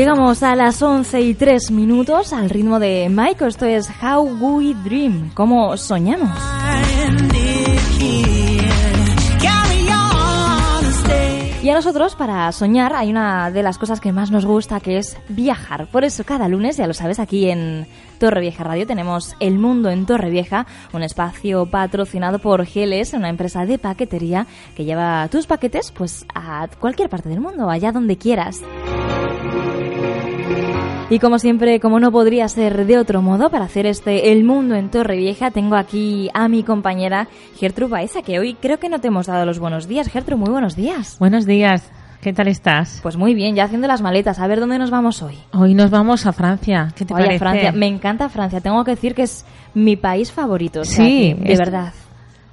Llegamos a las 11 y 3 minutos al ritmo de Mike. Esto es How We Dream, como soñamos. Y a nosotros, para soñar, hay una de las cosas que más nos gusta, que es viajar. Por eso, cada lunes, ya lo sabes, aquí en Torre Vieja Radio tenemos El Mundo en Torre Vieja, un espacio patrocinado por GLS, una empresa de paquetería que lleva tus paquetes pues a cualquier parte del mundo, allá donde quieras. Y como siempre, como no podría ser de otro modo, para hacer este El Mundo en Torre Vieja, tengo aquí a mi compañera Gertrude Baeza, que hoy creo que no te hemos dado los buenos días. Gertrude, muy buenos días. Buenos días. ¿Qué tal estás? Pues muy bien, ya haciendo las maletas. A ver dónde nos vamos hoy. Hoy nos vamos a Francia. ¿Qué te Oye, parece? Francia. Me encanta Francia. Tengo que decir que es mi país favorito. o sea Sí, que, de es- verdad.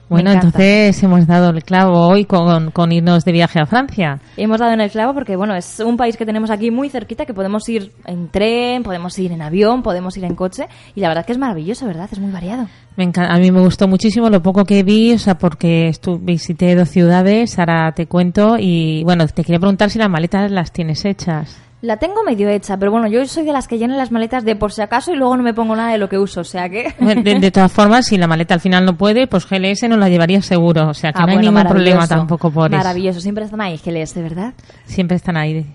Bueno, encanta. entonces hemos dado el clavo hoy con, con irnos de viaje a Francia. Hemos dado en el clavo porque, bueno, es un país que tenemos aquí muy cerquita, que podemos ir en tren, podemos ir en avión, podemos ir en coche. Y la verdad que es maravilloso, ¿verdad? Es muy variado. Me enca- a mí me gustó muchísimo lo poco que vi, o sea, porque estu- visité dos ciudades, ahora te cuento. Y bueno, te quería preguntar si las maletas las tienes hechas. La tengo medio hecha, pero bueno, yo soy de las que llenan las maletas de por si acaso y luego no me pongo nada de lo que uso, o sea que... De, de todas formas, si la maleta al final no puede, pues GLS nos la llevaría seguro. O sea, que Ah, no hay ningún problema tampoco por eso. Maravilloso, siempre están ahí, GLS, ¿verdad? Siempre están ahí.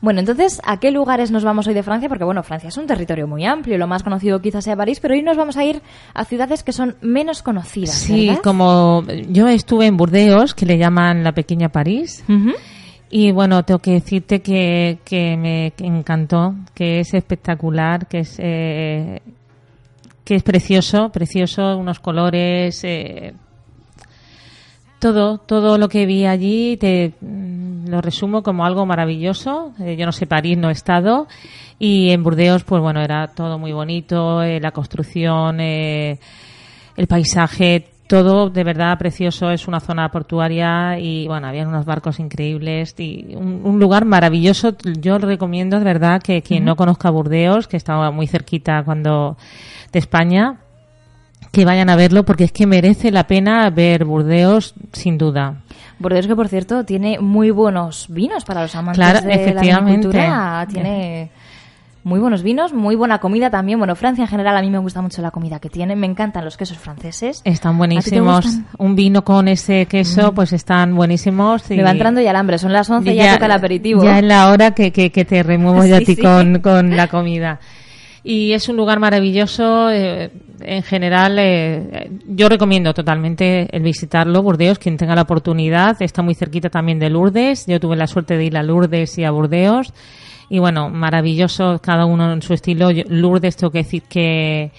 Bueno, entonces, ¿a qué lugares nos vamos hoy de Francia? Porque, bueno, Francia es un territorio muy amplio, lo más conocido quizás sea París, pero hoy nos vamos a ir a ciudades que son menos conocidas, Sí, ¿verdad? como yo estuve en Burdeos, que le llaman la pequeña París, Ujú. Y bueno, tengo que decirte que, que me encantó, que es espectacular, que es eh, que es precioso, precioso, unos colores, eh, todo, todo lo que vi allí te mm, lo resumo como algo maravilloso. Eh, yo no sé, París no he estado. Y en Burdeos, pues bueno, era todo muy bonito, eh, la construcción, eh, el paisaje, todo de verdad precioso. Es una zona portuaria y bueno, había unos barcos increíbles y un, un lugar maravilloso. Yo recomiendo de verdad que quien no conozca Burdeos, que estaba muy cerquita cuando de España, que vayan a verlo porque es que merece la pena ver Burdeos sin duda. Burdeos que, por cierto, tiene muy buenos vinos para los amantes Claro, de la vinicultura. Tiene muy buenos vinos, muy buena comida también. Bueno, Francia en general a mí me gusta mucho la comida que tiene. Me encantan los quesos franceses. Están ¿A ti te buenísimos. Un vino con ese queso, pues están buenísimos. y- Me va entrando ya el hambre. Son las 11 y ya, toca el aperitivo. Ya es la hora que, que, que te remuevo yo a Sí, ti sí. con, con la comida. Y es un lugar maravilloso. eh, en general, eh, yo recomiendo totalmente el visitarlo, Burdeos, quien tenga la oportunidad. Está muy cerquita también de Lourdes. Yo tuve la suerte de ir a Lourdes y a Burdeos. Y bueno, maravilloso, cada uno en su estilo. Lourdes, tengo que decir que,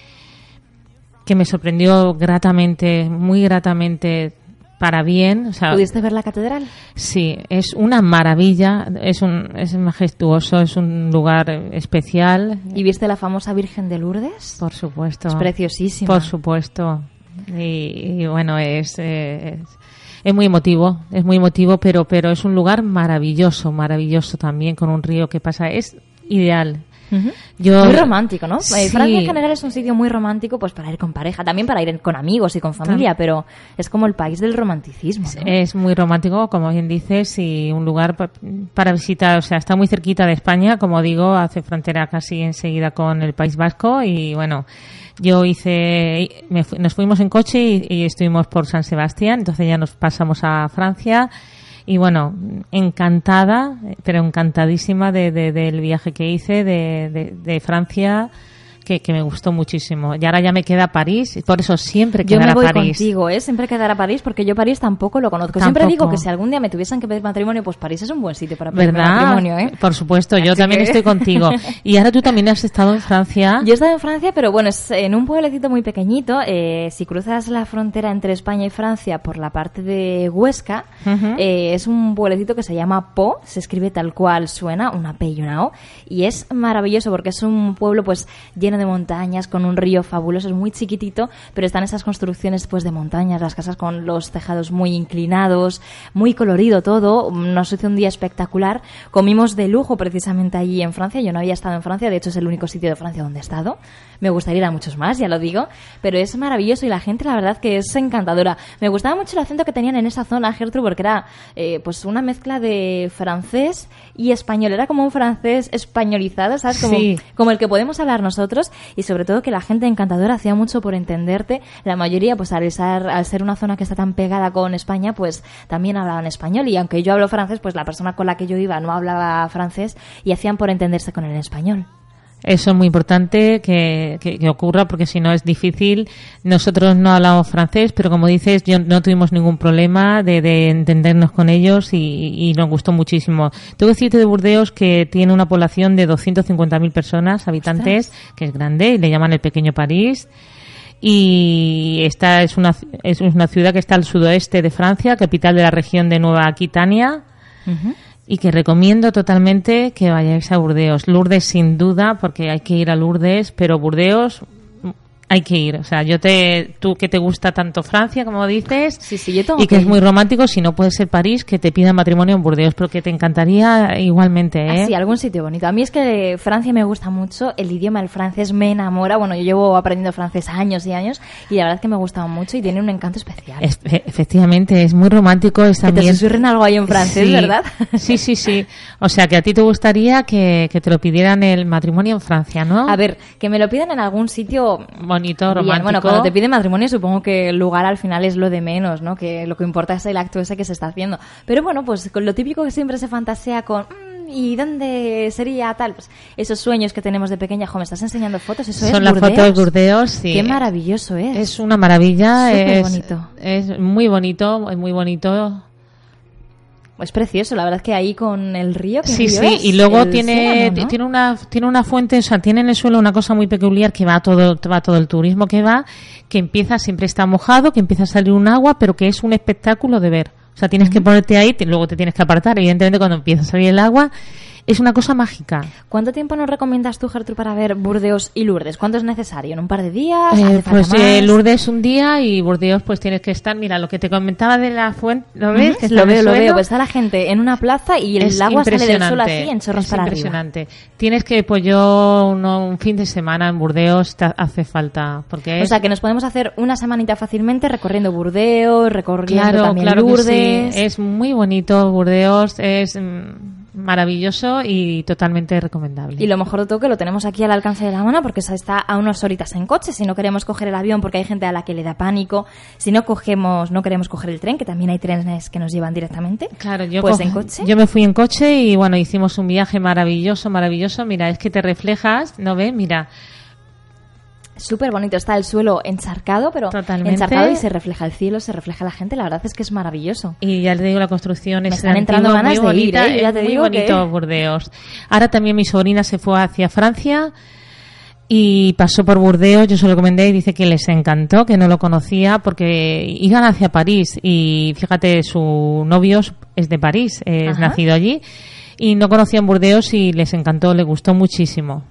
que me sorprendió gratamente, muy gratamente para bien. O sea, ¿Pudiste ver la catedral? Sí, es una maravilla, es un es majestuoso, es un lugar especial, ¿Y viste la famosa Virgen de Lourdes? por supuesto. Es preciosísima. Por supuesto. Y, y bueno, es, eh, es es muy emotivo, es muy emotivo, pero pero es un lugar maravilloso, maravilloso también con un río que pasa, es ideal. Yo Muy romántico, ¿no? Eh, Sí. Francia en general es un sitio muy romántico pues para ir con pareja, también para ir con amigos y con familia, pero es como el país del romanticismo, ¿no? Es muy romántico, como bien dices, y un lugar pa- para visitar. O sea, está muy cerquita de España, como digo, hace frontera casi enseguida con el País Vasco. Y bueno, yo hice, me nos fuimos en coche y, y estuvimos por San Sebastián, entonces ya nos pasamos a Francia. Y bueno, encantada, pero encantadísima de, de- del viaje que hice de, de, de Francia que, que me gustó muchísimo. Y ahora ya me queda París, y por eso siempre Yo quedará me voy París. contigo, ¿eh? Siempre quedará París porque yo París tampoco lo conozco. Siempre digo que si algún día me tuviesen que pedir matrimonio, pues París es un buen sitio para pedir ¿Verdad? matrimonio, ¿eh? Por supuesto, yo Así también que- estoy contigo. Y ahora tú también has estado en Francia. Yo he estado en Francia, pero bueno, es en un pueblecito muy pequeñito. Eh, si cruzas la frontera entre España y Francia por la parte de Huesca, eh, es un pueblecito que se llama Po, se escribe tal cual suena, una P y una O, y es maravilloso porque es un pueblo pues lleno de montañas, con un río fabuloso, es muy chiquitito, pero están esas construcciones pues de montañas, las casas con los tejados muy inclinados, muy colorido todo, nos hizo un día espectacular, comimos de lujo precisamente allí en Francia, yo no había estado en Francia, de hecho es el único sitio de Francia donde he estado, me gustaría ir a muchos más, ya lo digo, pero es maravilloso y la gente la verdad que es encantadora. Me gustaba mucho el acento que tenían en esa zona, Gertrude, porque era eh, pues una mezcla de francés y español, era como un francés españolizado, ¿sabes? Como, Sí. como el que podemos hablar nosotros y sobre todo que la gente encantadora hacía mucho por entenderte. La mayoría, pues al ser, al ser una zona que está tan pegada con España, pues también hablaban español y aunque yo hablo francés, pues la persona con la que yo iba no hablaba francés y hacían por entenderse con el español. Eso es muy importante que, que- que ocurra porque si no es difícil. Nosotros no hablamos francés, pero como dices, yo no tuvimos ningún problema de, de entendernos con ellos y, y nos gustó muchísimo. Tengo que decirte de Burdeos que tiene una población de 250.000 personas, habitantes, que es grande y le llaman el pequeño París. Y esta es una, es una ciudad que está al sudoeste de Francia, capital de la región de Nueva Aquitania y que recomiendo totalmente que vayáis a Burdeos. Lourdes sin duda, porque hay que ir a Lourdes, pero Burdeos hay que ir. O sea, yo te, tú que te gusta tanto Francia, como dices, Sí, sí, yo tengo y que que es muy romántico, si no puede ser París, que te pida matrimonio en Burdeos, pero que te encantaría igualmente, ¿eh? Ah, sí, algún sitio bonito. A mí es que Francia me gusta mucho, el idioma, el francés me enamora. Bueno, yo llevo aprendiendo francés años y años y la verdad es que me gusta mucho y tiene un encanto especial. Es- e- efectivamente, es muy romántico. Es que te susurren algo ahí en francés, Sí, ¿verdad? Sí, sí, sí. O sea, que a ti te gustaría que, que te lo pidieran el matrimonio en Francia, ¿no? A ver, que me lo pidan en algún sitio Bonito, Bien, romántico. Bueno, cuando te piden matrimonio supongo que el lugar al final es lo de menos, ¿no? Que lo que importa es el acto ese que se está haciendo. Pero bueno, pues con lo típico que siempre se fantasea con... "Mm, ¿Y dónde sería tal? Pues esos sueños que tenemos de pequeña. Jo, me estás enseñando fotos, eso es Son las fotos de Burdeos, sí. Qué maravilloso es. Es una maravilla, Súper es, bonito. es muy bonito, es muy bonito. Es precioso, la verdad es que ahí con el río que Sí, sí, y luego tiene, tiene una tiene una fuente, o sea, tiene en el suelo una cosa muy peculiar que va todo va todo el turismo que va, que empieza siempre está mojado, que empieza a salir un agua, pero que es un espectáculo de ver. O sea, tienes que ponerte ahí, te- luego te tienes que apartar, evidentemente cuando empieza a salir el agua, es una cosa mágica. ¿Cuánto tiempo nos recomiendas tú, Gertrude, para ver Burdeos y Lourdes? ¿Cuánto es necesario? ¿En un par de días? Eh, ¿Hace falta pues eh? Lourdes un día y Burdeos pues tienes que estar, mira, lo que te comentaba de la fuente, ¿lo ves? Ujú, Que está lo veo, lo veo. Pues está la gente en una plaza y el Es agua sale del suelo así en chorros es para arriba. impresionante. Tienes que, pues yo, uno- un fin de semana en Burdeos te hace falta, porque O sea, que nos podemos hacer una semanita fácilmente recorriendo Burdeos, recorriendo claro, también claro que Lourdes. sí. Es muy bonito, Burdeos es mm, maravilloso y totalmente recomendable. Y lo mejor de todo que lo tenemos aquí al alcance de la mano porque está a unas horitas en coche. Si no queremos coger el avión porque hay gente a la que le da pánico, si no cogemos, no queremos coger el tren, que también hay trenes que nos llevan directamente. Claro, yo, pues en coche. yo me fui en coche y bueno, hicimos un viaje maravilloso, maravilloso. Mira, es que te reflejas, ¿no ves? Mira, Súper bonito, está el suelo encharcado, pero Totalmente. encharcado y se refleja el cielo, se refleja la gente. La verdad es que es maravilloso. Y ya te digo, la construcción Me es están entrando antigua, ganas muy de ir, bonita, ¿eh? Ya te muy digo bonito que- Burdeos. Ahora también mi sobrina se fue hacia Francia y pasó por Burdeos, yo se lo recomendé y dice que les encantó, que no lo conocía porque iban hacia París y fíjate, su novio es de París, es Ajá. nacido allí y no conocían Burdeos y les encantó, les gustó muchísimo.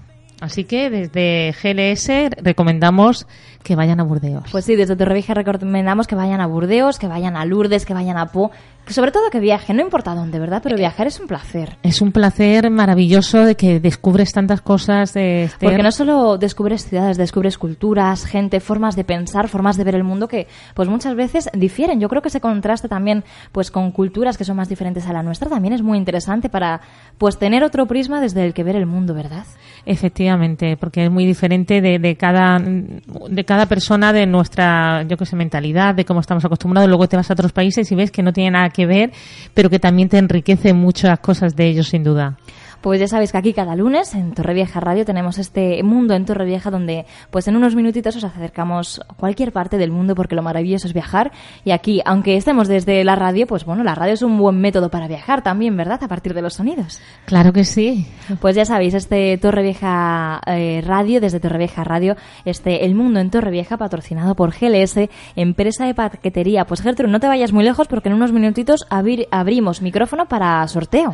Así que desde GLS recomendamos que vayan a Burdeos. Pues sí, desde Torrevieja recomendamos que vayan a Burdeos, que vayan a Lourdes, que vayan a Po, que sobre todo que viajen, no importa dónde, ¿verdad? Pero viajar es un placer. Es un placer maravilloso de que descubres tantas cosas de. Porque no solo descubres ciudades, descubres culturas, gente, formas de pensar, formas de ver el mundo que pues muchas veces difieren. Yo creo que ese contraste también pues con culturas que son más diferentes a la nuestra también es muy interesante para pues tener otro prisma desde el que ver el mundo, ¿verdad? Efectivamente, porque es muy diferente de, de cada de cada persona, de nuestra, yo que sé, mentalidad, de cómo estamos acostumbrados. Luego te vas a otros países y ves que no tiene nada que ver, pero que también te enriquece muchas cosas de ellos, sin duda. Pues ya sabéis que aquí cada lunes en Torrevieja Radio tenemos este mundo en Torrevieja donde pues en unos minutitos os acercamos a cualquier parte del mundo porque lo maravilloso es viajar y aquí, aunque estemos desde la radio, pues bueno, la radio es un buen método para viajar también, ¿verdad? A partir de los sonidos. Claro que sí. Pues ya sabéis, este Torrevieja eh, Radio, desde Torrevieja Radio, este El Mundo en Torrevieja, patrocinado por GLS, empresa de paquetería. Pues Gertrude, no te vayas muy lejos porque en unos minutitos abrimos micrófono para sorteo.